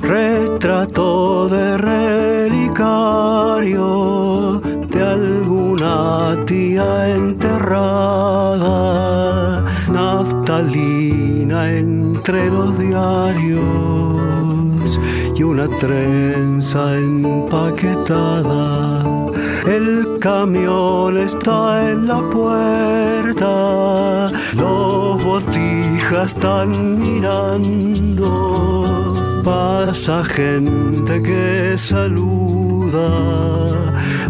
Retrato de relicario de alguna tía enterrada, naftalina entre los diarios y una trenza empaquetada. El camión está en la puerta, los botijas están mirando. Pasa gente que saluda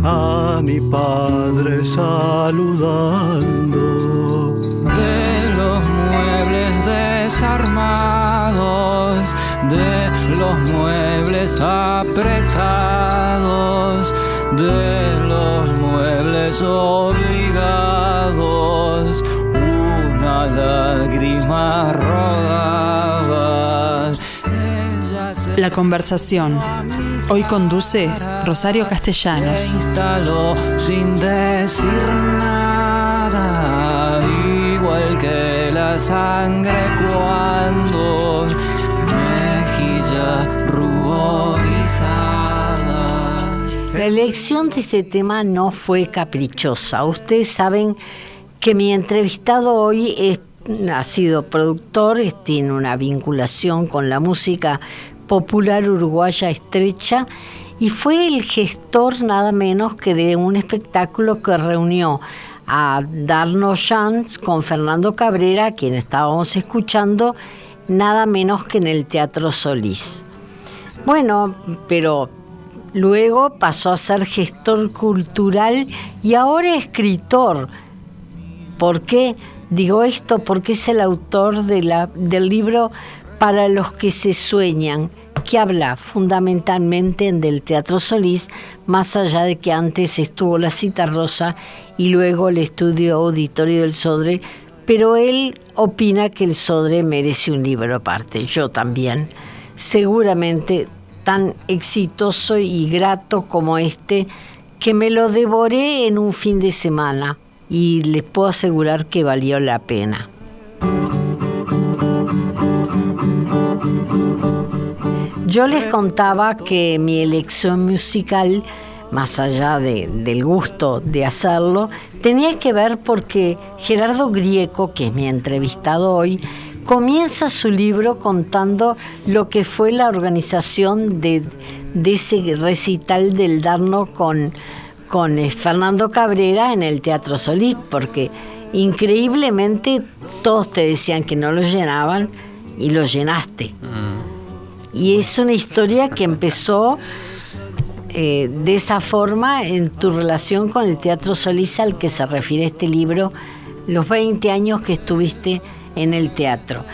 a mi padre saludando. De los muebles desarmados, de los muebles apretados, de los muebles obligados, una lágrima rodaba. La conversación. Hoy conduce Rosario Castellanos. Se instaló sin decir nada, igual que la sangre cuando La elección de este tema no fue caprichosa. Ustedes saben que mi entrevistado hoy ha sido productor, tiene una vinculación con la música popular uruguaya estrecha y fue el gestor nada menos que de un espectáculo que reunió a Darno Chance con Fernando Cabrera, quien estábamos escuchando, nada menos que en el Teatro Solís. Bueno, pero luego pasó a ser gestor cultural y ahora escritor. ¿Por qué digo esto? Porque es el autor de la- del libro Para los que se sueñan, que habla fundamentalmente del Teatro Solís, más allá de que antes estuvo la Cita Rosa y luego el estudio auditorio del Sodre, pero él opina que el Sodre merece un libro aparte, yo también. Seguramente tan exitoso y grato como este, que me lo devoré en un fin de semana y les puedo asegurar que valió la pena. Yo les contaba que mi elección musical, más allá de- del gusto de hacerlo, tenía que ver porque Gerardo Grieco, que es mi entrevistado hoy, comienza su libro contando lo que fue la organización de, de ese recital del Darno con, con eh, Fernando Cabrera en el Teatro Solís, porque increíblemente todos te decían que no lo llenaban y lo llenaste. Y es una historia que empezó eh, de esa forma en tu relación con el Teatro Solís al que se refiere este libro, los 20 años que estuviste en el teatro.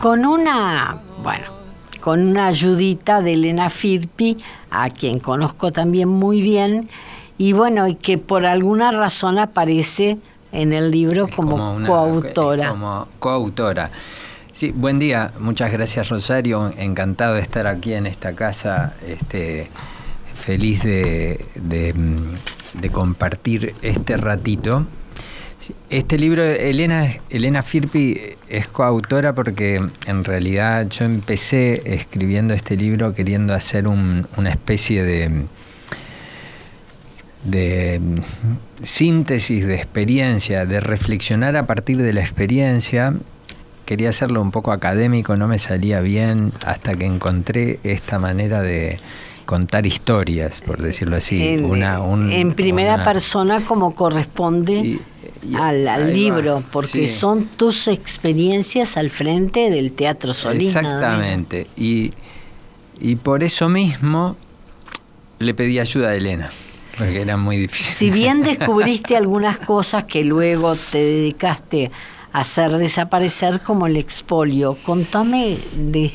Con una, bueno, con una ayudita de Elena Firpi, a quien conozco también muy bien, y bueno, y que por alguna razón aparece en el libro como, una- coautora. como coautora. Sí, buen día, muchas gracias Rosario, encantado de estar aquí en esta casa, este, feliz de, de, de compartir este ratito. Este libro, Elena, Elena Firpi es coautora porque en realidad yo empecé escribiendo este libro queriendo hacer un- una especie de, de síntesis de experiencia, de reflexionar a partir de la experiencia. Quería hacerlo un poco académico, no me salía bien hasta que encontré esta manera de contar historias, por decirlo así. en, Una- un- en primera una- persona como corresponde Y- y- al, al ahí va, libro, porque sí. son tus experiencias al frente del Teatro Solís. Exactamente. Y, y por eso mismo le pedí ayuda a Elena, porque era muy difícil. Si bien descubriste algunas cosas que luego te dedicaste a hacer desaparecer como el expolio, contame de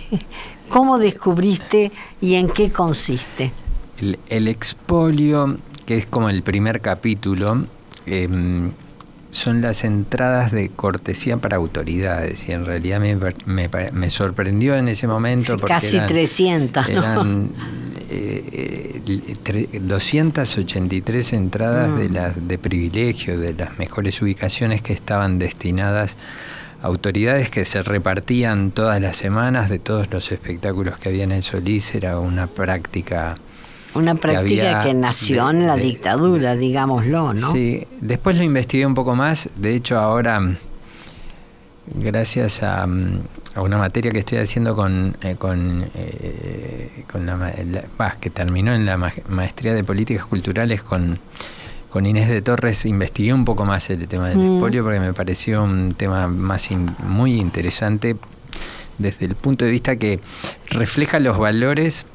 cómo descubriste y en qué consiste. El, el expolio, que es como el primer capítulo, em, son las entradas de cortesía para autoridades y en realidad me, me me sorprendió en ese momento porque Casi eran- 300, ¿no? eran eh, eh, tre- 283 entradas Mm. de las de privilegio de las mejores ubicaciones que estaban destinadas autoridades que se repartían todas las semanas de todos los espectáculos que había en el Solís, era una práctica... Una práctica que, nació en la dictadura, digámoslo, ¿no? Sí, después lo investigué un poco más, de hecho ahora, gracias a, una materia que estoy haciendo con, eh, con, eh, con la, que terminó en la maestría de políticas culturales con con Inés de Torres investigué un poco más el tema del mm. espolio porque me pareció un tema más muy interesante desde el punto de vista que refleja los valores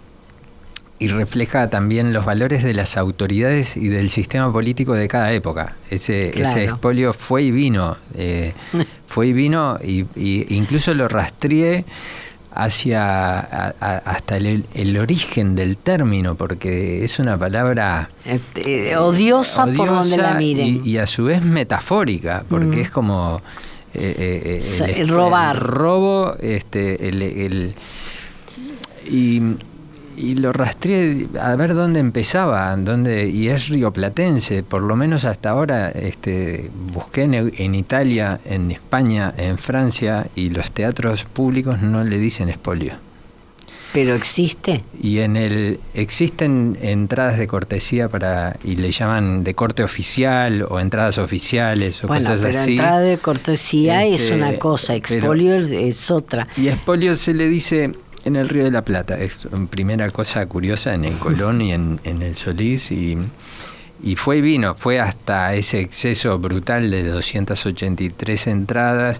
y refleja también los valores de las autoridades y del sistema político de cada época. Ese, ese expolio fue y vino, eh, fue y vino, y, y incluso lo rastreé hacia hasta el, origen del término, porque es una palabra este, odiosa, por donde la miren. Y, a su vez metafórica, porque es como eh, eh, el, robar. robo, este, el, y y lo rastreé a ver dónde empezaba, dónde, y es rioplatense, por lo menos hasta ahora este, busqué en, Italia, en España, en Francia, y los teatros públicos no le dicen espolio. Pero existe. Y en el existen entradas de cortesía para y le llaman de corte oficial o entradas oficiales o bueno, cosas pero entrada de cortesía es este, una cosa, expolio es otra. Y expolio se le dice en el Río de la Plata, es primera cosa curiosa en el Colón y en, el Solís y, y, fue y vino, fue hasta ese exceso brutal de 283 entradas,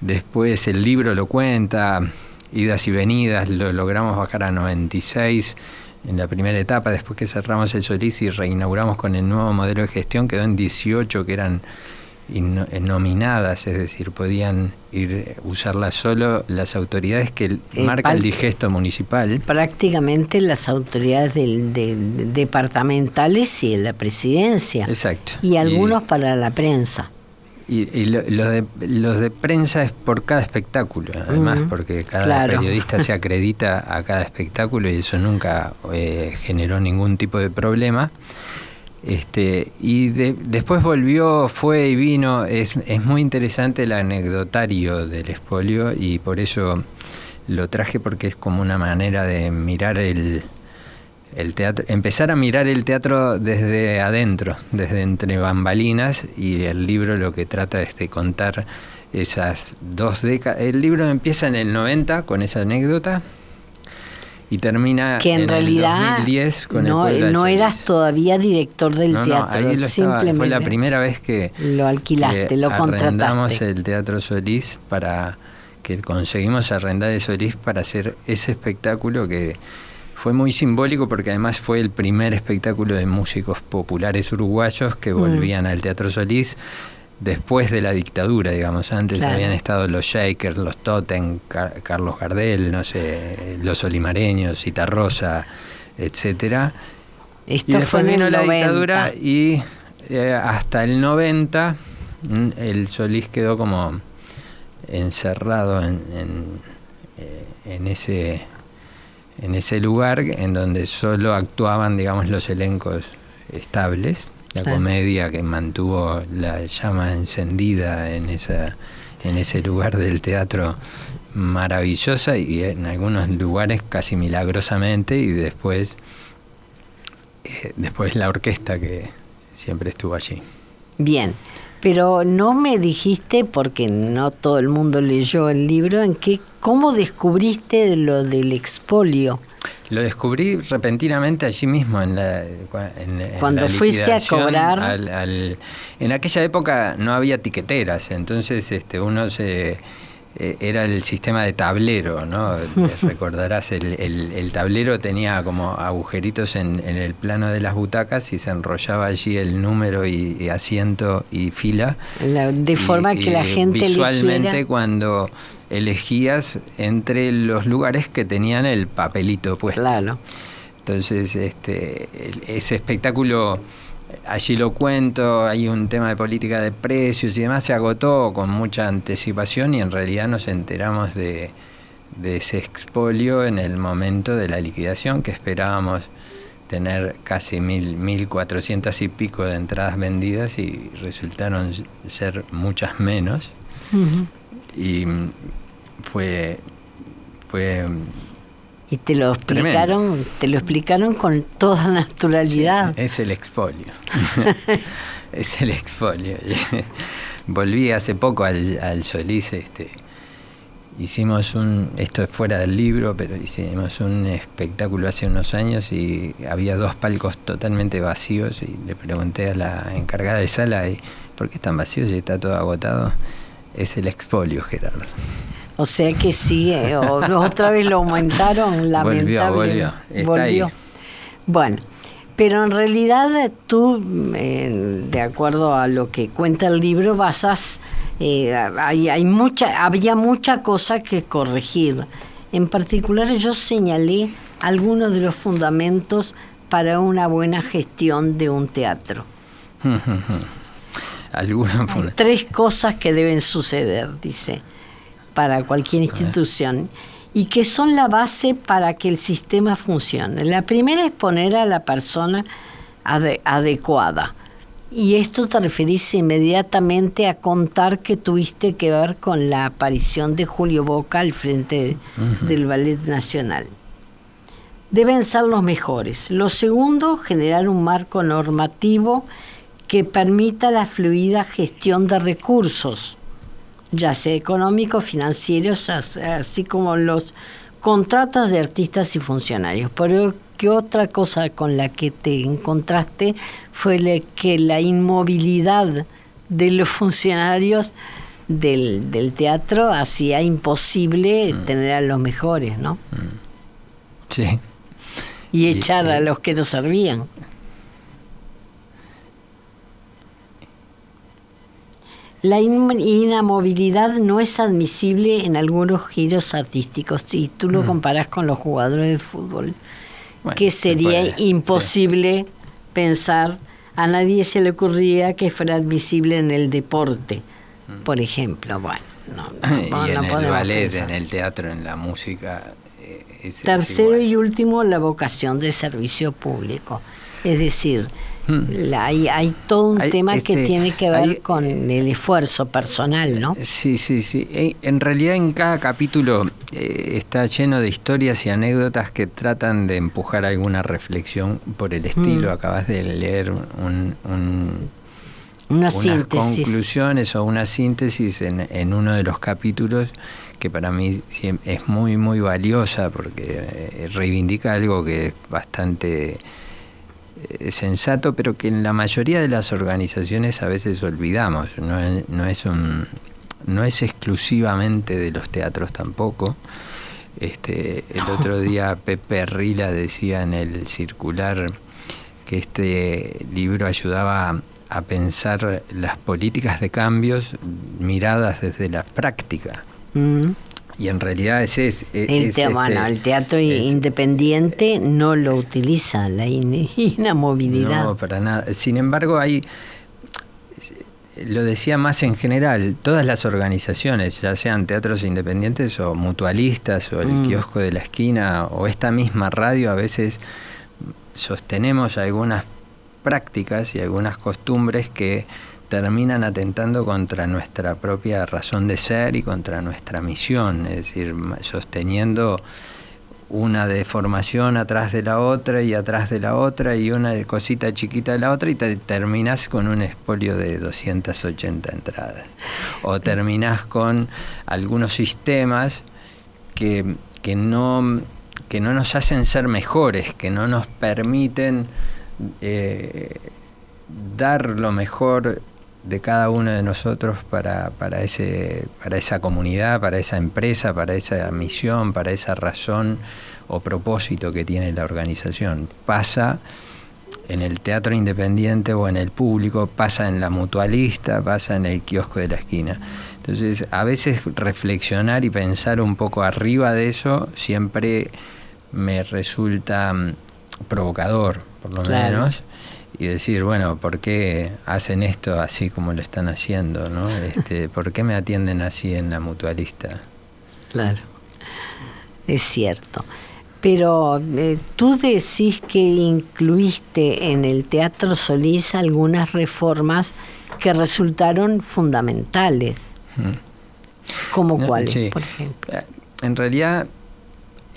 después el libro lo cuenta, idas y venidas, lo logramos bajar a 96 en la primera etapa, después que cerramos el Solís y reinauguramos con el nuevo modelo de gestión, quedó en 18 que eran nominadas, es decir, podían ir usarlas solo las autoridades que eh, marca el digesto municipal. Prácticamente las autoridades del, departamentales y la presidencia. Exacto. Y algunos para la prensa. Y, lo, de, los de prensa es por cada espectáculo, además, porque cada periodista se acredita a cada espectáculo y eso nunca eh, generó ningún tipo de problema. Este, y después volvió, fue y vino. Es, es muy interesante el anecdotario del espolio y por eso lo traje porque es como una manera de mirar el, el teatro, empezar a mirar el teatro desde adentro, desde entre bambalinas y el libro lo que trata es de contar esas dos décadas. El libro empieza en el 90 con esa anécdota y termina que en, realidad 2010 con no, el no eras todavía director del teatro, ahí simplemente fue la primera vez que lo alquilaste, lo contrataste. el Teatro Solís para que conseguimos arrendar el Solís para hacer ese espectáculo que fue muy simbólico porque además fue el primer espectáculo de músicos populares uruguayos que mm. volvían al Teatro Solís después de la dictadura, digamos. Antes habían estado los Shakers, los Totem, Carlos Gardel, no sé, los Olimareños, Citarrosa, etcétera. Esto y después vino la dictadura y eh, hasta el 90 mm, el Solís quedó como encerrado en, en, eh, en, ese en ese lugar en donde solo actuaban digamos los elencos estables la comedia que mantuvo la llama encendida en esa en ese lugar del teatro maravillosa y en algunos lugares casi milagrosamente y después eh, después la orquesta que siempre estuvo allí. Bien, pero no me dijiste porque no todo el mundo leyó el libro en qué cómo descubriste lo del expolio. Lo descubrí repentinamente allí mismo, en la, cuando fuiste a cobrar. en aquella época no había tiqueteras, entonces este, uno se eh, era el sistema de tablero, ¿no? Recordarás, el, tablero tenía como agujeritos en, el plano de las butacas y se enrollaba allí el número y, asiento y fila. de forma que la gente visualmente cuando elegías entre los lugares que tenían el papelito puesto. Claro. Entonces, este, ese espectáculo, allí lo cuento, hay un tema de política de precios y demás, se agotó con mucha anticipación y en realidad nos enteramos de, de ese expolio en el momento de la liquidación que esperábamos tener casi mil, mil cuatrocientas y pico de entradas vendidas y resultaron ser muchas menos. y fue fue y te lo explicaron, te lo explicaron con toda naturalidad. es el expolio. es el expolio. Volví hace poco al, al Solís, este, hicimos un, esto es fuera del libro, pero hicimos un espectáculo hace unos años y había dos palcos totalmente vacíos y le pregunté a la encargada de sala, ¿por qué están vacíos y está todo agotado? Es el expolio, Gerardo. O sea que sí, eh, otra vez lo aumentaron, lamentablemente. Volvió, volvió. Bueno, pero en realidad tú, eh, de acuerdo a lo que cuenta el libro, basas, eh, hay, hay mucha, había mucha cosa que corregir. En particular yo señalé algunos de los fundamentos para una buena gestión de un teatro. tres cosas que deben suceder, dice para cualquier institución y que son la base para que el sistema funcione. La primera es poner a la persona adecuada. Y esto te referís inmediatamente a contar que tuviste que ver con la aparición de Julio Boca al frente del Ballet Nacional. Deben ser los mejores. Lo segundo, generar un marco normativo que permita la fluida gestión de recursos ya sea económicos, financieros, así como los contratos de artistas y funcionarios. Pero ¿qué otra cosa con la que te encontraste fue que la inmovilidad de los funcionarios del, teatro hacía imposible mm. tener a los mejores, ¿no? Mm. Sí. Y echar a los que no servían. La inamovilidad no es admisible en algunos giros artísticos. Si tú lo comparas con los jugadores de fútbol, que sería imposible pensar, a nadie se le ocurría que fuera admisible en el deporte, por ejemplo. Bueno, no, y en el ballet, en el teatro, en la música. Eh, Tercero y último, la vocación de servicio público. Es decir, Hmm. hay, hay, todo un tema que este, tiene que ver con el esfuerzo personal, ¿no? Sí, sí, sí. En realidad en cada capítulo eh, está lleno de historias y anécdotas que tratan de empujar alguna reflexión por el estilo. Hmm. Acabas de leer un, unas conclusiones o una síntesis en, en uno de los capítulos que para mí es muy, muy valiosa porque eh, reivindica algo que es bastante sensato, pero que en la mayoría de las organizaciones a veces olvidamos. No es, no es, un, no es exclusivamente de los teatros tampoco. Este, el otro día Pepe Rila decía en el circular que este libro ayudaba a pensar las políticas de cambios miradas desde la práctica. Mm. Y en realidad ese es... el, este, el teatro independiente no lo utiliza, la inamovilidad. No, para nada. Sin embargo, hay... Lo decía más en general, todas las organizaciones, ya sean teatros independientes o mutualistas o el mm. kiosco de la esquina o esta misma radio, a veces sostenemos algunas prácticas y algunas costumbres que terminan atentando contra nuestra propia razón de ser y contra nuestra misión, es decir, sosteniendo una deformación atrás de la otra y atrás de la otra y una cosita chiquita de la otra y te terminas con un espolio de 280 entradas. O terminas con algunos sistemas que, que, no, que no nos hacen ser mejores, que no nos permiten eh, dar lo mejor de cada uno de nosotros para, para, ese, para esa comunidad, para esa empresa, para esa misión, para esa razón o propósito que tiene la organización. Pasa en el teatro independiente o en el público, pasa en la mutualista, pasa en el kiosco de la esquina. Entonces, a veces reflexionar y pensar un poco arriba de eso siempre me resulta mm, provocador, por lo menos y decir, bueno, ¿por qué hacen esto así como lo están haciendo? ¿no? Este, ¿Por qué me atienden así en la mutualista? Claro, es cierto. Pero eh, tú decís que incluiste en el Teatro Solís algunas reformas que resultaron fundamentales. ¿Cómo No, cuáles, sí. por ejemplo? Eh, En realidad,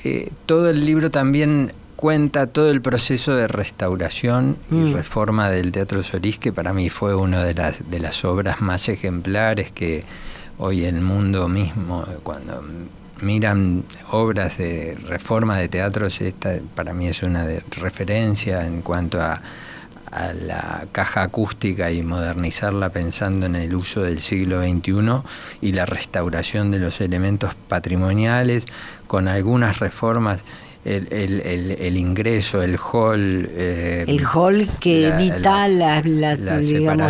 eh, todo el libro también cuenta todo el proceso de restauración y Mm. reforma del Teatro Solís, que para mí fue una de las, de las obras más ejemplares que hoy el mundo mismo, cuando miran obras de reforma de teatros, esta para mí es una de referencia en cuanto a, a la caja acústica y modernizarla pensando en el uso del siglo XXI y la restauración de los elementos patrimoniales con algunas reformas. El, el- el- el ingreso, el hall. eh, El hall que la- evita la, la- la digamos,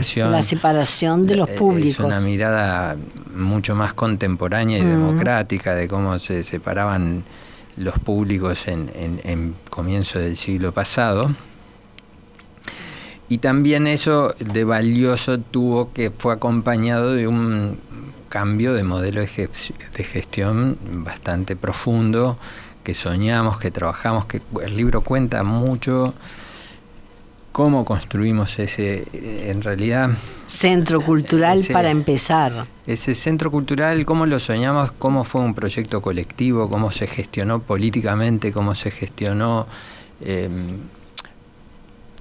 separación. la separación de los Eh, públicos. Es una mirada mucho más contemporánea y Mm. democrática de cómo se separaban los públicos en, en- en comienzo del siglo pasado. Y también eso de valioso tuvo que fue acompañado de un cambio de modelo de gestión bastante profundo que soñamos, que trabajamos, que el libro cuenta mucho cómo construimos ese, en realidad, Centro cultural para empezar. ese centro cultural, cómo lo soñamos, cómo fue un proyecto colectivo, cómo se gestionó políticamente, cómo se gestionó eh,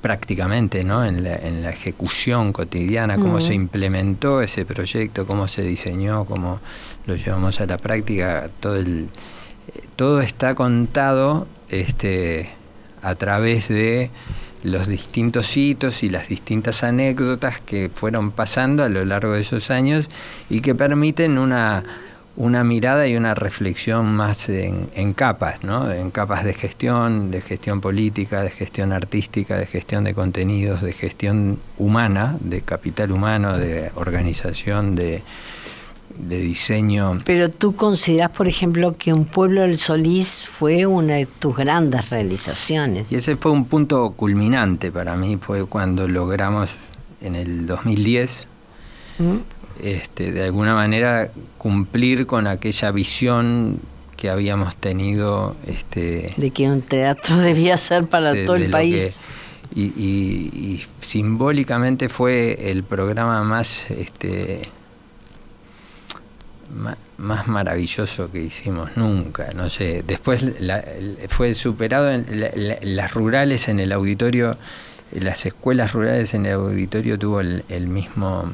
prácticamente ¿no? en, la, en la ejecución cotidiana, cómo se implementó ese proyecto, cómo se diseñó, cómo lo llevamos a la práctica, todo el todo está contado este a través de los distintos hitos y las distintas anécdotas que fueron pasando a lo largo de esos años y que permiten una, una mirada y una reflexión más en, en capas, ¿no? en capas de gestión, de gestión política, de gestión artística, de gestión de contenidos, de gestión humana, de capital humano, de organización, de, de diseño. Pero tú consideras, por ejemplo, que Un pueblo del Solís fue una de tus grandes realizaciones. Y ese fue un punto culminante para mí, fue cuando logramos en el 2010, ¿Mm? este, de alguna manera cumplir con aquella visión que habíamos tenido este, De que un teatro debía ser para de- todo el país. que- y, y- y simbólicamente fue el programa más este más maravilloso que hicimos nunca no sé. Después la- fue superado en la- la- las rurales en el auditorio las escuelas rurales en el auditorio tuvo el, el mismo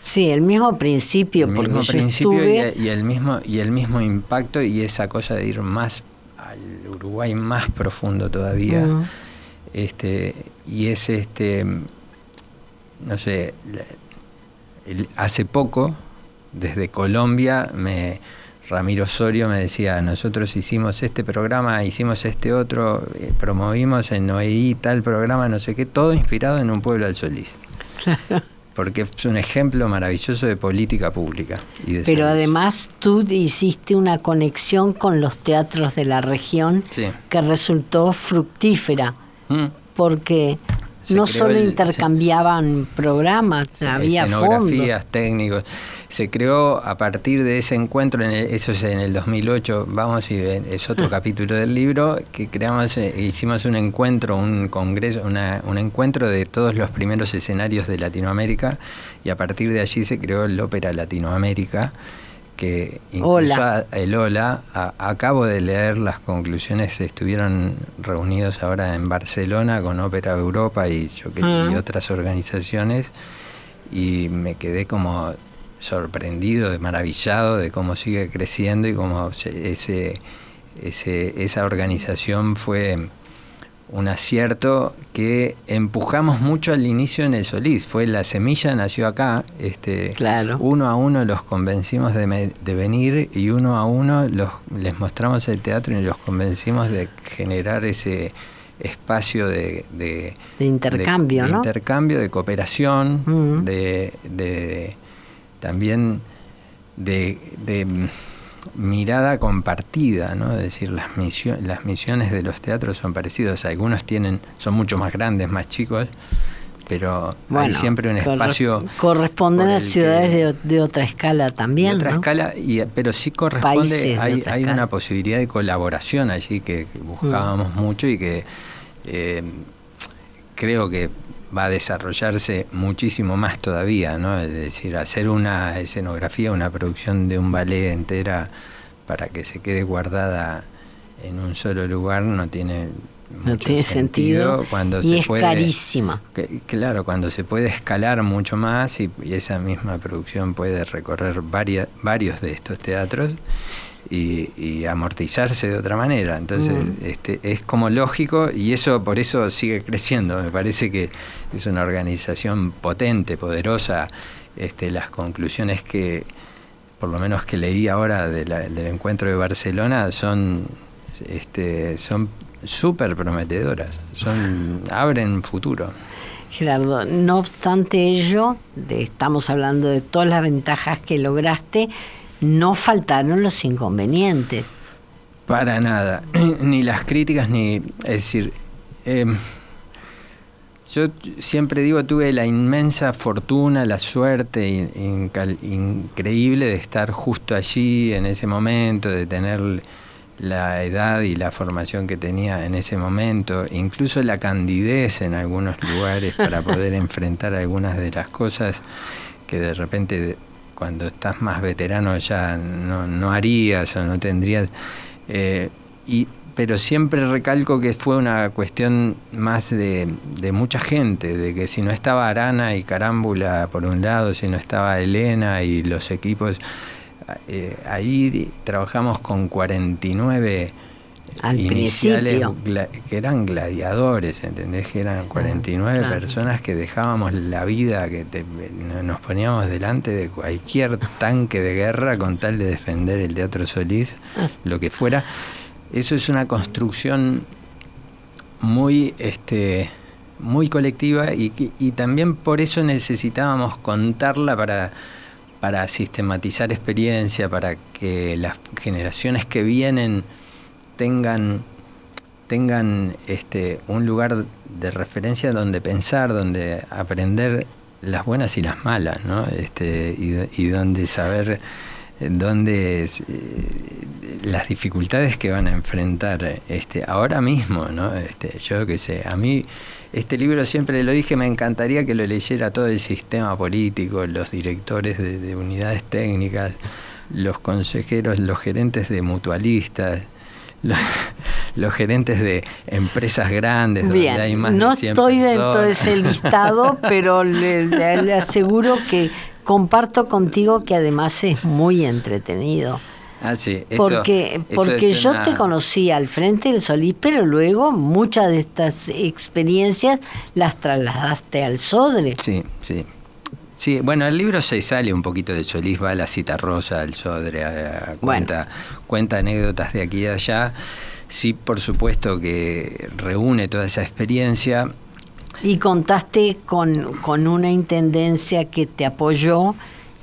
Sí, el mismo principio, el porque mismo yo principio estuve... y, y el mismo y el mismo impacto y esa cosa de ir más al Uruguay más profundo todavía. Este y es este no sé el- hace poco desde Colombia me Ramiro Osorio me decía nosotros hicimos este programa hicimos este otro eh, promovimos en OEI tal programa no sé qué todo inspirado en un pueblo al Solís porque es un ejemplo maravilloso de política pública y de Pero servicio. además tú hiciste una conexión con los teatros de la región Sí. que resultó fructífera, Mm. porque Se no solo el- intercambiaban programas, había fondos. escenografías, técnicos. Se creó a partir de ese encuentro, en el- eso es en el 2008, vamos y es otro capítulo del libro, que creamos, eh, hicimos un encuentro, un congreso, una- un encuentro de todos los primeros escenarios de Latinoamérica y a partir de allí se creó el Ópera Latinoamérica que incluso Hola. a- el Ola, a- acabo de leer las conclusiones, estuvieron reunidos ahora en Barcelona con Ópera Europa y, yo que- y otras organizaciones y me quedé como sorprendido, de maravillado de cómo sigue creciendo y cómo se- ese, ese, esa organización fue un acierto que empujamos mucho al inicio en el Solís. Fue la semilla, nació acá. Este, Claro. Uno a uno los convencimos de, me- de venir y uno a uno los, les mostramos el teatro y los convencimos de generar ese espacio de, de, De intercambio, de- de ¿no? intercambio, de cooperación, de, de- también de, mirada compartida, ¿no? Es decir, las, misio- las misiones de los teatros son parecidas. Algunos tienen, son mucho más grandes, más chicos, pero hay siempre un espacio. Corresponden a ciudades que- de, de otra escala también, de otra ¿no? escala, y, pero sí corresponde, hay, una posibilidad de colaboración allí que, que buscábamos mucho y que eh, creo que va a desarrollarse muchísimo más todavía, ¿no? Es decir, hacer una escenografía, una producción de un ballet entera para que se quede guardada en un solo lugar no tiene no tiene sentido, cuando y se es puede, carísima. claro, cuando se puede escalar mucho más y, esa misma producción puede recorrer varias, varios de estos teatros y, amortizarse de otra manera. Entonces, Mm. este, es como lógico y eso por eso sigue creciendo. Me parece que es una organización potente, poderosa. Este, las conclusiones que, por lo menos que leí ahora de la- del encuentro de Barcelona, son, este, son súper prometedoras, son, abren futuro. Gerardo, no obstante ello, de- estamos hablando de todas las ventajas que lograste, no faltaron los inconvenientes. Para nada, ni las críticas ni, es decir, em, yo siempre digo tuve la inmensa fortuna, la suerte in- increíble de estar justo allí en ese momento, de tener la edad y la formación que tenía en ese momento, incluso la candidez en algunos lugares para poder enfrentar algunas de las cosas que de repente cuando estás más veterano ya no, no harías o no tendrías. eh, y, pero siempre recalco que fue una cuestión más de, de mucha gente, de que si no estaba Arana y Carámbula por un lado, si no estaba Elena y los equipos, eh, ahí trabajamos con 49 Al iniciales que eran gladiadores, ¿entendés? Que eran 49 claro. personas que dejábamos la vida, que te- nos poníamos delante de cualquier tanque de guerra con tal de defender el Teatro Solís, Ah. lo que fuera. Eso es una construcción muy este muy colectiva y, y también por eso necesitábamos contarla para, para sistematizar experiencia, para que las generaciones que vienen tengan, tengan este, un lugar de referencia donde pensar, donde aprender las buenas y las malas, ¿no? Este, y, y donde saber eh, dónde es, eh, las dificultades que van a enfrentar este, ahora mismo, ¿no? Este, yo qué sé, a mí este libro siempre lo dije, me encantaría que lo leyera todo el sistema político, los directores de, de unidades técnicas, los consejeros, los gerentes de mutualistas, los, los gerentes de empresas grandes donde hay más no de 100 estoy dentro de ese listado, pero le, aseguro que comparto contigo que además es muy entretenido. Ah, sí, eso- Porque, eso porque yo una- te conocí al frente del Solís, pero luego muchas de estas experiencias las trasladaste al Sodre. Sí, sí. Sí, bueno, el libro se sale un poquito de Solís, va a la cita rosa, al Sodre, a- a- cuenta, cuenta anécdotas de aquí y de allá. Sí, por supuesto que reúne toda esa experiencia. Y contaste con, con una intendencia que te apoyó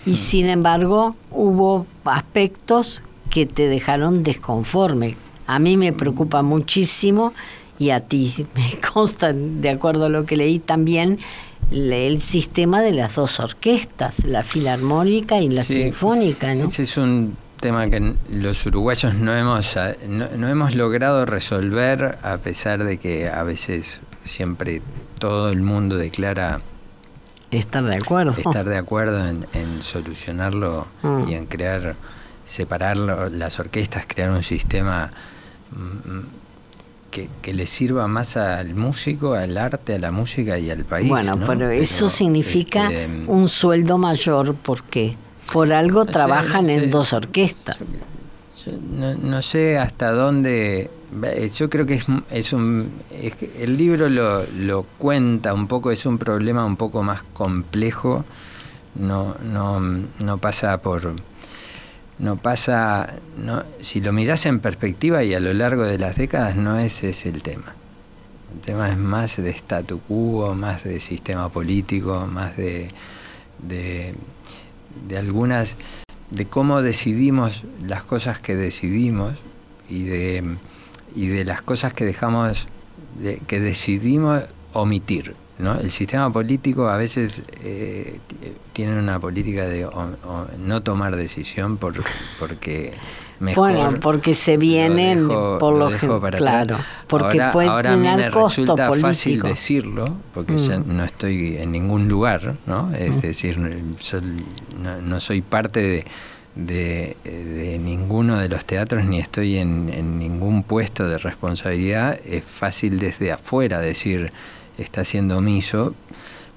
y sin embargo hubo aspectos que te dejaron desconforme. A mí me preocupa muchísimo y a ti me consta, de acuerdo a lo que leí también, el sistema de las dos orquestas, la filarmónica y la Sí, sinfónica, ¿no? Ese es un tema que los uruguayos no hemos, no, no hemos logrado resolver, a pesar de que a veces siempre todo el mundo declara Estar de acuerdo. estar de acuerdo en, en solucionarlo Mm. y en crear, separarlo, las orquestas, crear un sistema mm, que, que le sirva más al músico, al arte, a la música y al país. Bueno, ¿no? pero eso significa este, un sueldo mayor, ¿por qué? Por algo trabajan no sé. en dos orquestas. Yo no, no sé hasta dónde. eh, Yo creo que es, es un. es que el libro lo, lo cuenta un poco, es un problema un poco más complejo. No, no, no pasa por. No pasa. No, si lo mirás en perspectiva y a lo largo de las décadas, no ese es el tema. El tema es más de statu quo, más de sistema político, más de, de, de algunas de cómo decidimos las cosas que decidimos y de, y de las cosas que dejamos, de- que decidimos omitir. ¿No? El sistema político a veces eh, tiene una política de no tomar decisión por, porque mejor bueno, porque se vienen por lo, dejo para claro, porque ahora, puede ahora a mí me resulta político. fácil decirlo porque ya Mm. no estoy en ningún lugar, ¿no? Es Mm. decir, no, no soy parte de, de, de ninguno de los teatros ni estoy en, en ningún puesto de responsabilidad. Es fácil desde afuera decir está siendo omiso.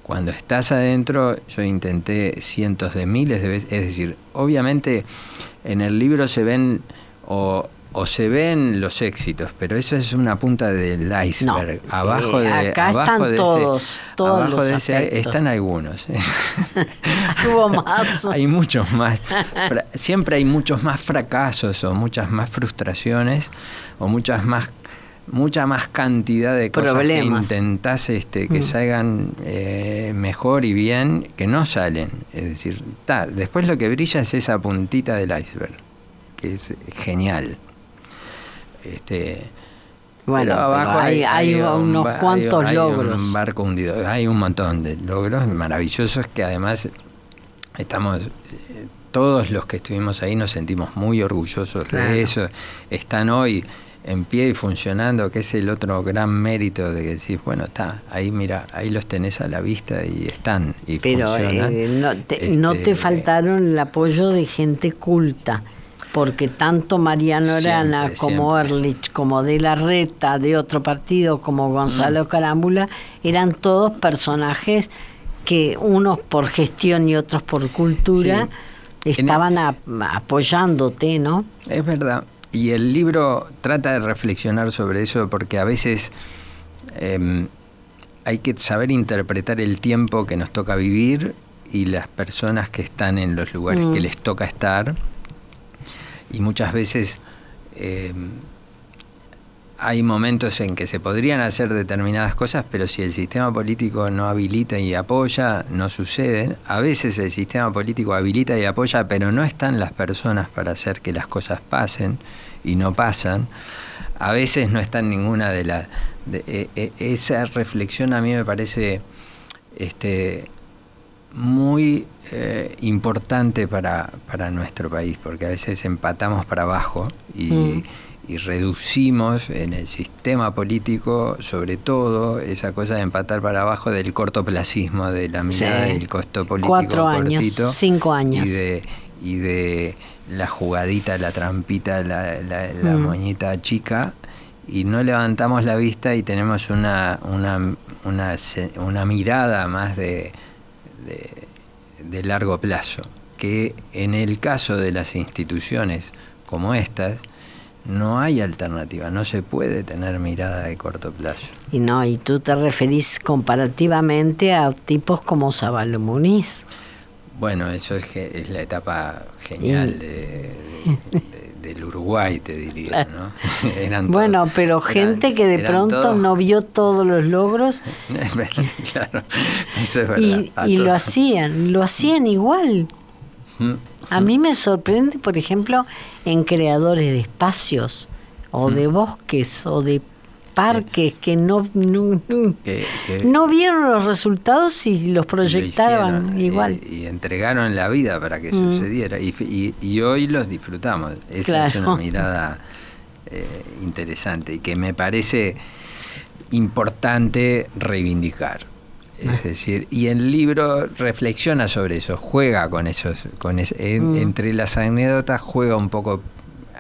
Cuando estás adentro, yo intenté cientos de miles de veces, es decir, obviamente en el libro se ven o, o se ven los éxitos, pero eso es una punta del iceberg. No, abajo eh, de, acá abajo están de todos, ese, todos abajo los de ese aspectos. están algunos. Hubo más. hay muchos más. Siempre hay muchos más fracasos o muchas más frustraciones o muchas más mucha más cantidad de cosas Problemas. que intentás este, que Mm. salgan eh, mejor y bien que no salen. Es decir, ta, después lo que brilla es esa puntita del iceberg, que es genial. Este, Bueno, pero abajo pero hay, hay un unos hay- cuantos hay logros. un barco hundido. Hay un montón de logros maravillosos que además estamos, eh, todos los que estuvimos ahí nos sentimos muy orgullosos Claro. de eso. Están hoy en pie y funcionando, que es el otro gran mérito de que decís, bueno, está, ahí mira, ahí los tenés a la vista y están y Pero funcionan. eh, no, te, no Este, te faltaron el apoyo de gente culta, porque tanto Mariano Arana Siempre, como siempre. Erlich, como De la Reta, de otro partido, como Mm. Gonzalo Carámbula, eran todos personajes que unos por gestión y otros por cultura Sí. estaban a- apoyándote, ¿no? Es verdad. Y el libro trata de reflexionar sobre eso porque a veces em, hay que saber interpretar el tiempo que nos toca vivir y las personas que están en los lugares Mm. que les toca estar. Y muchas veces em, hay momentos en que se podrían hacer determinadas cosas, pero si el sistema político no habilita y apoya, no suceden. A veces el sistema político habilita y apoya, pero no están las personas para hacer que las cosas pasen y no pasan. A veces no están ninguna de las... e- e- esa reflexión a mí me parece este, muy eh, importante para, para nuestro país, porque a veces empatamos para abajo y, Mm. Y reducimos en el sistema político, sobre todo, esa cosa de empatar para abajo del cortoplacismo, de la mirada Sí. del costo político Cuatro años, cortito cinco años. y de, y de la jugadita, la trampita, la, la- la Mm. moñita chica y no levantamos la vista y tenemos una, una, una, una mirada más de, de, de largo plazo, que en el caso de las instituciones como estas, no hay alternativa, no se puede tener mirada de corto plazo. Y no, y tú te referís comparativamente a tipos como Zabalo Muniz. Bueno, eso es, que es la etapa genial de- de- del Uruguay, te diría, ¿no? Eran todos- Bueno, pero eran- gente que de pronto todos- no vio todos los logros claro, eso es verdad. y, y lo hacían, lo hacían igual. A mí me sorprende, por ejemplo, en creadores de espacios o de Mm. bosques o de parques que no, no, no- Que- que- no vieron los resultados y los lo proyectaban hicieron, igual. Y, y entregaron la vida para que Mm. sucediera. Y, y- y hoy los disfrutamos. Esa es una mirada eh, interesante y que me parece importante reivindicar. Ah. Es decir, y el libro reflexiona sobre eso, juega con esos, con es- en- Mm. entre las anécdotas juega un poco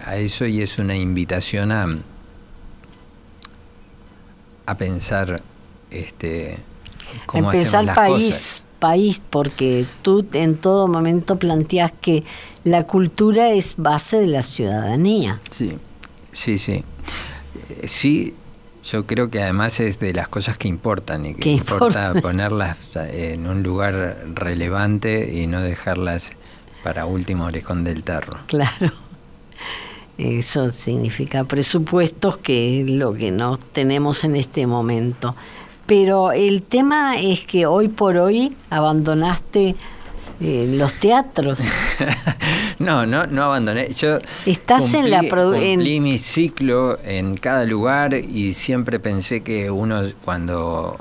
a eso y es una invitación a, a pensar este cómo Empezar hacemos las país, cosas. país, porque tú en todo momento planteas que la cultura es base de la ciudadanía. Sí, sí, sí. Eh, Sí, yo creo que además es de las cosas que importan y que importa importa. ponerlas en un lugar relevante y no dejarlas para último orejón del tarro. Claro. Eso significa presupuestos que es lo que no tenemos en este momento. Pero el tema es que hoy por hoy abandonaste eh, los teatros. no, no, no abandoné. Yo Estás en la produ- en- cumplí mi ciclo en cada lugar y siempre pensé que uno cuando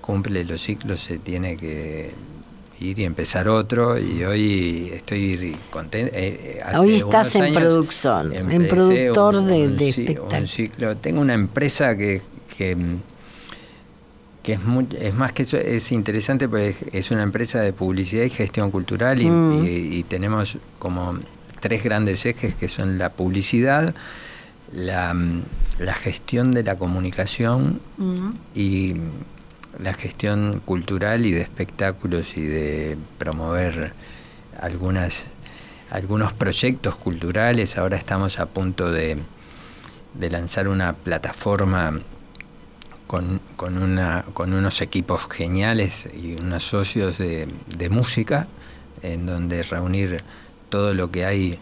cumple los ciclos se tiene que ir y empezar otro y hoy estoy contento. eh, hace Hoy estás en producción, en productor un- de- de espectáculos. un ciclo. Tengo una empresa que, que que es, muy- es más que eso, es interesante porque es- una empresa de publicidad y gestión cultural y, Mm. y- y tenemos como tres grandes ejes que son la publicidad, la, la gestión de la comunicación Mm. y la gestión cultural y de espectáculos y de promover algunas algunos proyectos culturales. Ahora estamos a punto de, de lanzar una plataforma con, con, una, con unos equipos geniales y unos socios de, de música, en donde reunir todo lo que hay,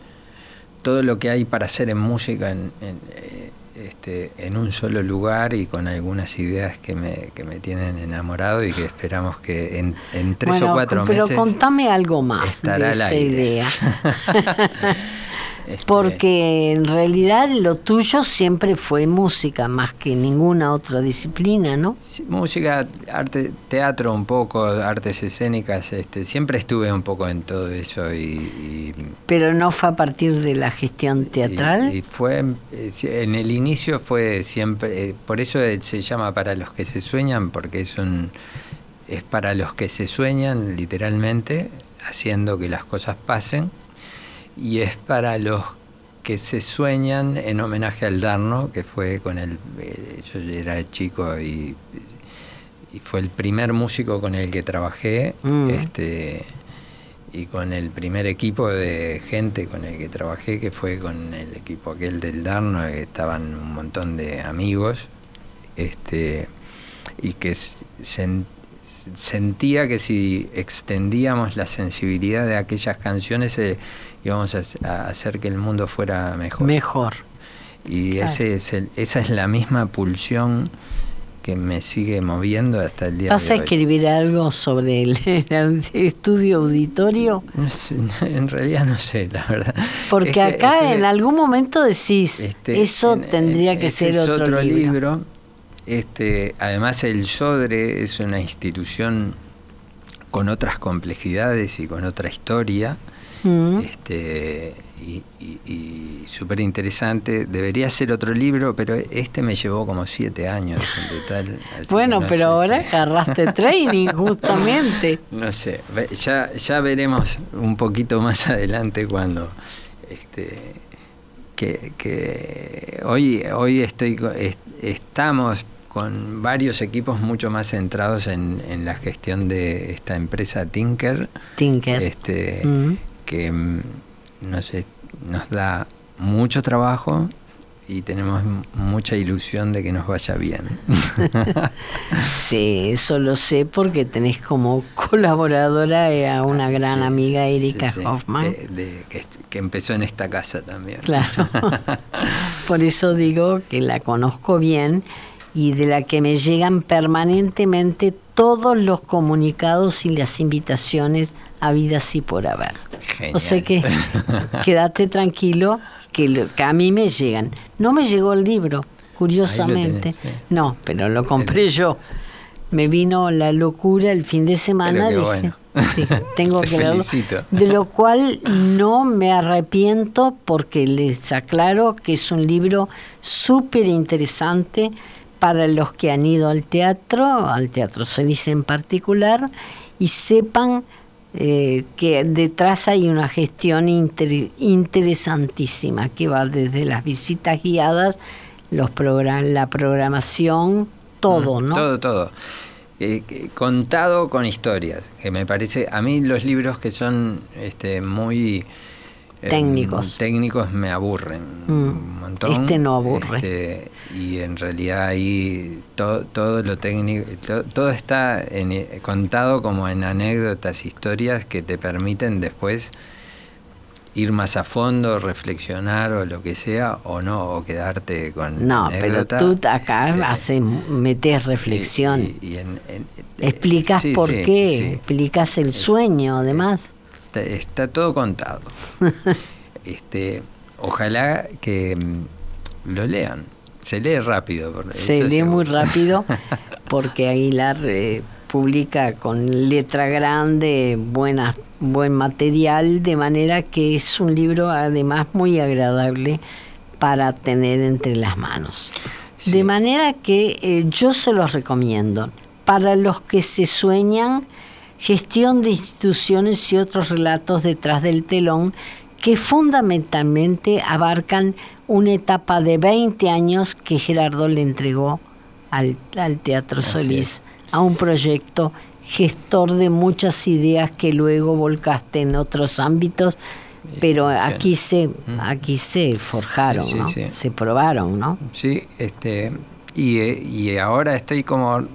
todo lo que hay para hacer en música en, en, eh, este, en un solo lugar y con algunas ideas que me, que me tienen enamorado y que esperamos que en, en tres Bueno, o cuatro pero meses contame algo más de esa idea. Este, Porque en realidad lo tuyo siempre fue música, más que ninguna otra disciplina, ¿no? Sí, música, arte, teatro un poco, artes escénicas, este, siempre estuve un poco en todo eso y, y- Pero no fue a partir de la gestión teatral. y- y fue, en el inicio fue siempre, eh, por eso se llama para los que se sueñan, porque es un, es para los que se sueñan literalmente, haciendo que las cosas pasen, y es para los que se sueñan en homenaje al Darno, que fue con el, eh, yo era chico y, y fue el primer músico con el que trabajé, Mm. este y con el primer equipo de gente con el que trabajé, que fue con el equipo aquel del Darno, que estaban un montón de amigos, este y que sen- sentía que si extendíamos la sensibilidad de aquellas canciones eh, íbamos a, a hacer que el mundo fuera mejor. Mejor. Y Claro. ese es el- esa es la misma pulsión que me sigue moviendo hasta el día ¿Vas de a hoy. escribir algo sobre el, el estudio auditorio? En realidad no sé, la verdad. Porque Es que acá estuve- en algún momento decís, este, eso en- tendría en- que ser es otro, libro. Este, además el SODRE es una institución con otras complejidades y con otra historia. Mm. Este, y, y, súper interesante. Debería ser otro libro, pero este me llevó como siete años así Bueno, no pero ahora si- agarraste training justamente. No sé, ya, ya veremos un poquito más adelante cuando este, que, que hoy, hoy estoy est- estamos con varios equipos mucho más centrados en, en la gestión de esta empresa Tinker, Tinker. este, Mm. Que mm, nos, da mucho trabajo y tenemos mucha ilusión de que nos vaya bien. Sí, eso lo sé porque tenés como colaboradora a una gran Sí, amiga, Erika sí, sí, Hoffman. de- de- que, que empezó en esta casa también. Claro. Por eso digo que la conozco bien y de la que me llegan permanentemente todos los comunicados y las invitaciones habidas y por haber. O sea que quédate tranquilo que, lo- que a mí me llegan. No me llegó el libro, curiosamente. tenés. No, pero lo compré yo. Me vino la locura el fin de semana. Dije, bueno. tengo Te que leerlo. felicito. De lo cual no me arrepiento porque les aclaro que es un libro súper interesante para los que han ido al teatro, al teatro se dice en particular, y sepan eh, que detrás hay una gestión inter- interesantísima que va desde las visitas guiadas, los program la programación, todo, Mm, ¿no? Todo, todo. Eh, contado con historias, que me parece, a mí los libros que son este, muy em, Técnicos. técnicos me aburren Mm. un montón. Este no aburre. Este, y en realidad ahí todo, todo lo técnico, to- todo, está en- contado como en anécdotas, historias que te permiten después ir más a fondo, reflexionar o lo que sea, o no, o quedarte con No, pero tú acá Eh, haces, metes reflexión. y- y en- en- Explicas sí, por sí, qué, sí. explicas el sueño, además. Está, todo contado. este, ojalá que mm, lo lean. Se lee rápido. Se lee muy rápido porque Aguilar eh, publica con letra grande, buena, buen material, de manera que es un libro además muy agradable para tener entre las manos. De manera que eh, yo se los recomiendo. Para los que se sueñan, gestión de instituciones y otros relatos detrás del telón que fundamentalmente abarcan una etapa de 20 años que Gerardo le entregó al, Teatro Solís, a un proyecto gestor de muchas ideas que luego volcaste en otros ámbitos, pero aquí se, mm. aquí se forjaron, se probaron, ¿no? Sí, este, y, y ahora estoy como eh,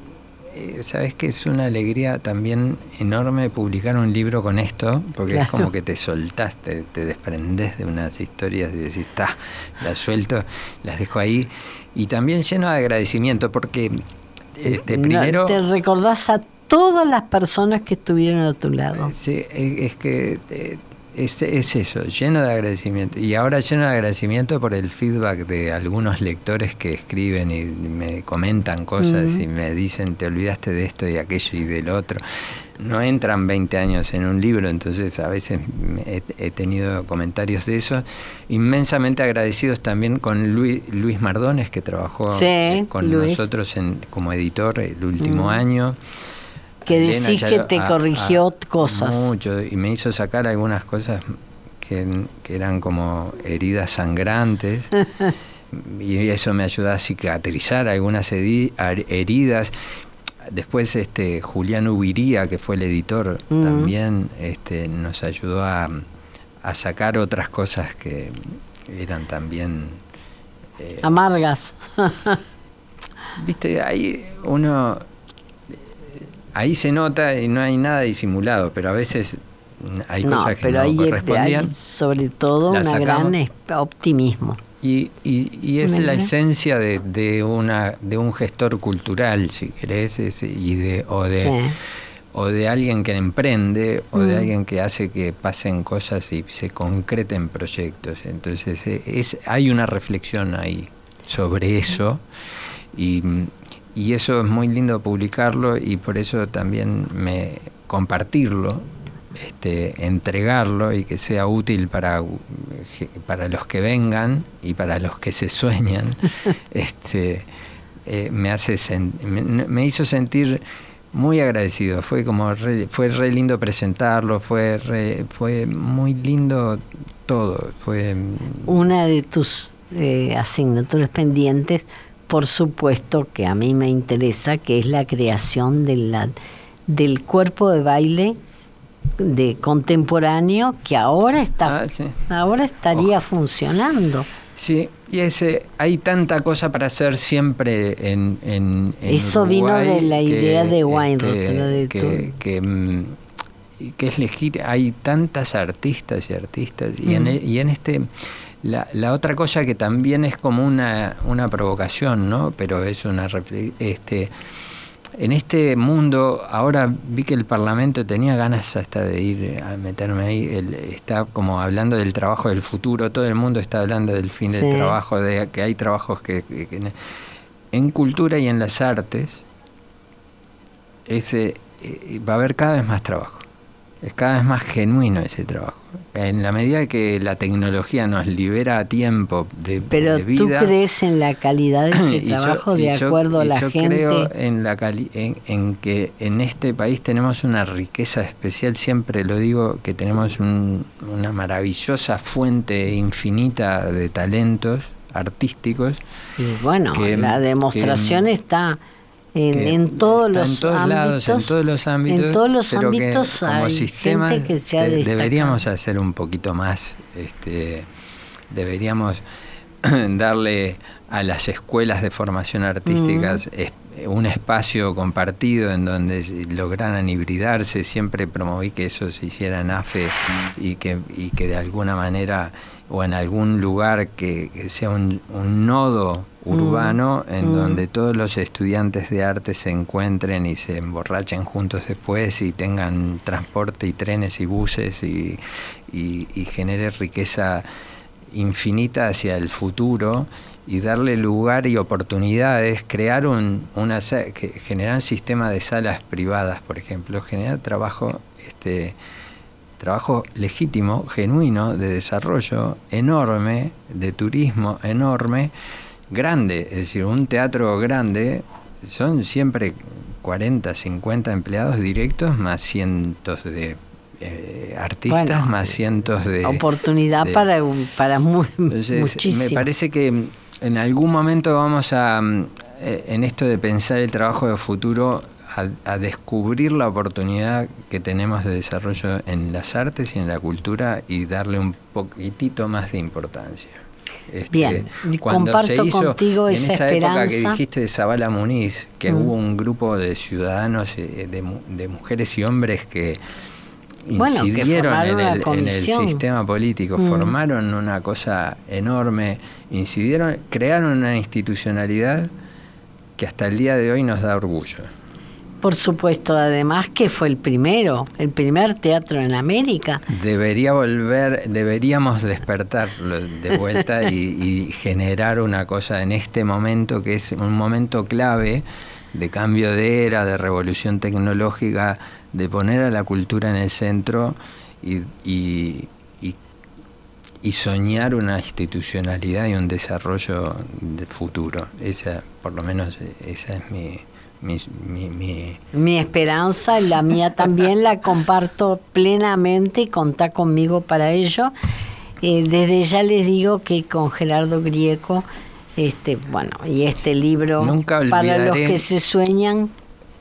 sabes que es una alegría también enorme publicar un libro con esto, porque es como que te soltaste, te desprendes de unas historias y decís, está, las suelto, las dejo ahí. Y también lleno de agradecimiento, porque este, primero... te recordás a todas las personas que estuvieron a tu lado. Sí, es que eh, es, es, eso, lleno de agradecimiento. Y ahora lleno de agradecimiento por el feedback de algunos lectores que escriben y me comentan cosas y me dicen, te olvidaste de esto y aquello y del otro. No entran 20 años en un libro, entonces a veces he, tenido comentarios de eso. Inmensamente agradecidos también con Luis, Luis Mardones, que trabajó con nosotros en, como editor el último año que decís que te corrigió cosas. Mucho, y me hizo sacar algunas cosas que, eran como heridas sangrantes. y eso me ayudó a cicatrizar algunas heridas. Después este Julián Ubiría, que fue el editor, también este, nos ayudó a, sacar otras cosas que eran también... Eh, Amargas. Viste, ahí uno ahí se nota y no hay nada disimulado, pero a veces hay cosas que no correspondían. Hay sobre todo un gran optimismo. Y, y, es la esencia de, de, una, de un gestor cultural, si querés, y de, o, de, o de alguien que emprende, o de mm. alguien que hace que pasen cosas y se concreten proyectos. Entonces e, es, hay una reflexión ahí sobre eso. Y, y eso es muy lindo publicarlo y por eso también me compartirlo, este, entregarlo y que sea útil para, para los que vengan y para los que se sueñan, este, eh, me, hace me, hizo sentir muy agradecido. Fue como fue re lindo presentarlo, fue fue muy lindo todo. Fue una de tus eh, asignaturas pendientes por supuesto que a mí me interesa, que es la creación de la, del cuerpo de baile de contemporáneo que ahora está ah, ahora estaría funcionando. Sí, y ese hay tanta cosa para hacer siempre en, en, Eso vino de la idea de Weinroth, que, que, mm, que, es legítimo. Hay tantas artistas y artistas y, en, mm. y en este la, la, otra cosa que también es como una, una provocación, ¿no? Pero es una este en este mundo, ahora vi que el Parlamento tenía ganas hasta de ir a meterme ahí, está como hablando del trabajo del futuro, todo el mundo está hablando del fin del trabajo, de que hay trabajos que, en cultura y en las artes ese eh, va a haber cada vez más trabajo. Es cada vez más genuino ese trabajo. En la medida que la tecnología nos libera a tiempo de, Pero vida, tú crees en la calidad de ese trabajo de acuerdo a la yo gente. Creo en, la en, que en este país tenemos una riqueza especial, siempre lo digo, que tenemos una maravillosa fuente infinita de talentos artísticos. Y bueno, la demostración está en, todos los ámbitos, en todos los ámbitos, en todos los ámbitos como sistema deberíamos hacer un poquito más, este, deberíamos darle a las escuelas de formación artísticas un espacio compartido en donde lograran hibridarse. Siempre promoví que eso se hiciera en AFE y que, y que de alguna manera o en algún lugar que, sea un, nodo urbano mm. en mm. donde todos los estudiantes de arte se encuentren y se emborrachen juntos después y tengan transporte y trenes y buses y, y genere riqueza infinita hacia el futuro y darle lugar y oportunidades, crear un, una generar un sistema de salas privadas, por ejemplo, generar trabajo, este, trabajo legítimo, genuino, de desarrollo enorme, de turismo enorme, grande, es decir, un teatro grande son siempre 40, 50 empleados directos más cientos de eh, artistas, más cientos de... Oportunidad para, para muchísimo. Me parece que en algún momento vamos a, mm, eh, en esto de pensar el trabajo de futuro, a, descubrir la oportunidad que tenemos de desarrollo en las artes y en la cultura y darle un poquitito más de importancia. Este, Bien, comparto contigo esa En esa época que dijiste de Zabala Muniz, que mm. hubo un grupo de ciudadanos, eh, de, de mujeres y hombres que incidieron en, el, sistema político, mm. formaron una cosa enorme, incidieron, crearon una institucionalidad que hasta el día de hoy nos da orgullo. Por supuesto, además que fue el primero, el primer teatro en América. Debería volver, deberíamos despertar de vuelta y generar una cosa en este momento que es un momento clave de cambio de era, de revolución tecnológica, de poner a la cultura en el centro y, y, soñar una institucionalidad y un desarrollo de futuro. Esa, por lo menos, esa es mi, mi, mi, esperanza, la mía también la comparto plenamente y contá conmigo para ello. Eh, desde ya les digo que con Gerardo Grieco, este, bueno, y este libro para los que se sueñan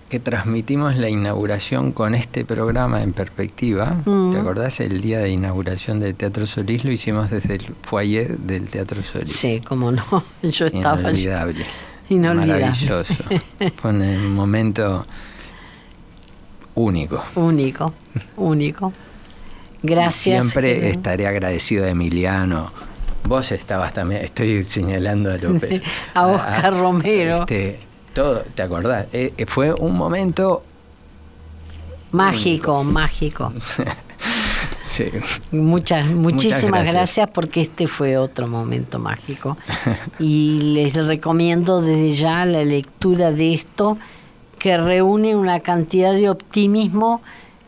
que transmitimos la inauguración con este programa en perspectiva. Mm. ¿Te acordás? El día de inauguración del Teatro Solís lo hicimos desde el foyer del Teatro Solís. Sí, cómo no. Yo estaba. Inolvidable. Inolvidable. Maravilloso. Fue un momento único. Único, único. Gracias. siempre estaré agradecido a Emiliano. Vos estabas también, estoy señalando a López. a Oscar Romero. Este, ¿te acordás? Eh, eh, fue un momento... Mágico, mágico. sí. Muchas, muchísimas gracias. porque este fue otro momento mágico. y les recomiendo desde ya la lectura de esto que reúne una cantidad de optimismo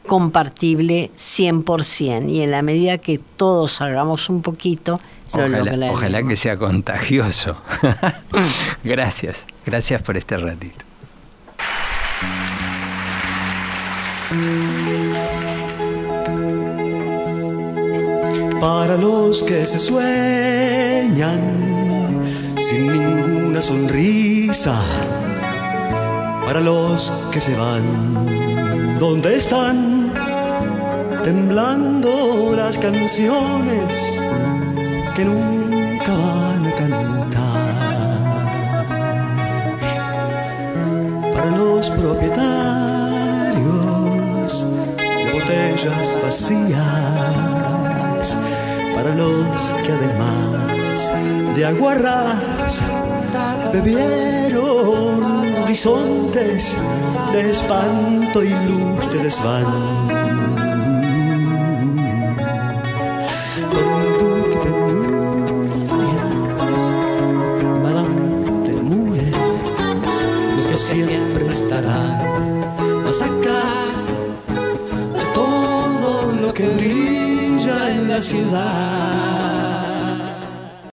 compartible 100% y en la medida que todos hagamos un poquito, Ojalá, que sea contagioso. gracias, gracias por este ratito. Para los que se sueñan sin ninguna sonrisa, para los que se van, ¿dónde están? Temblando las canciones que nunca van a cantar. Para los propietarios de botellas vacías, para los que además de aguarras bebieron horizontes de espanto y luz de desván. Siempre estará más acá de todo lo que brilla en la ciudad.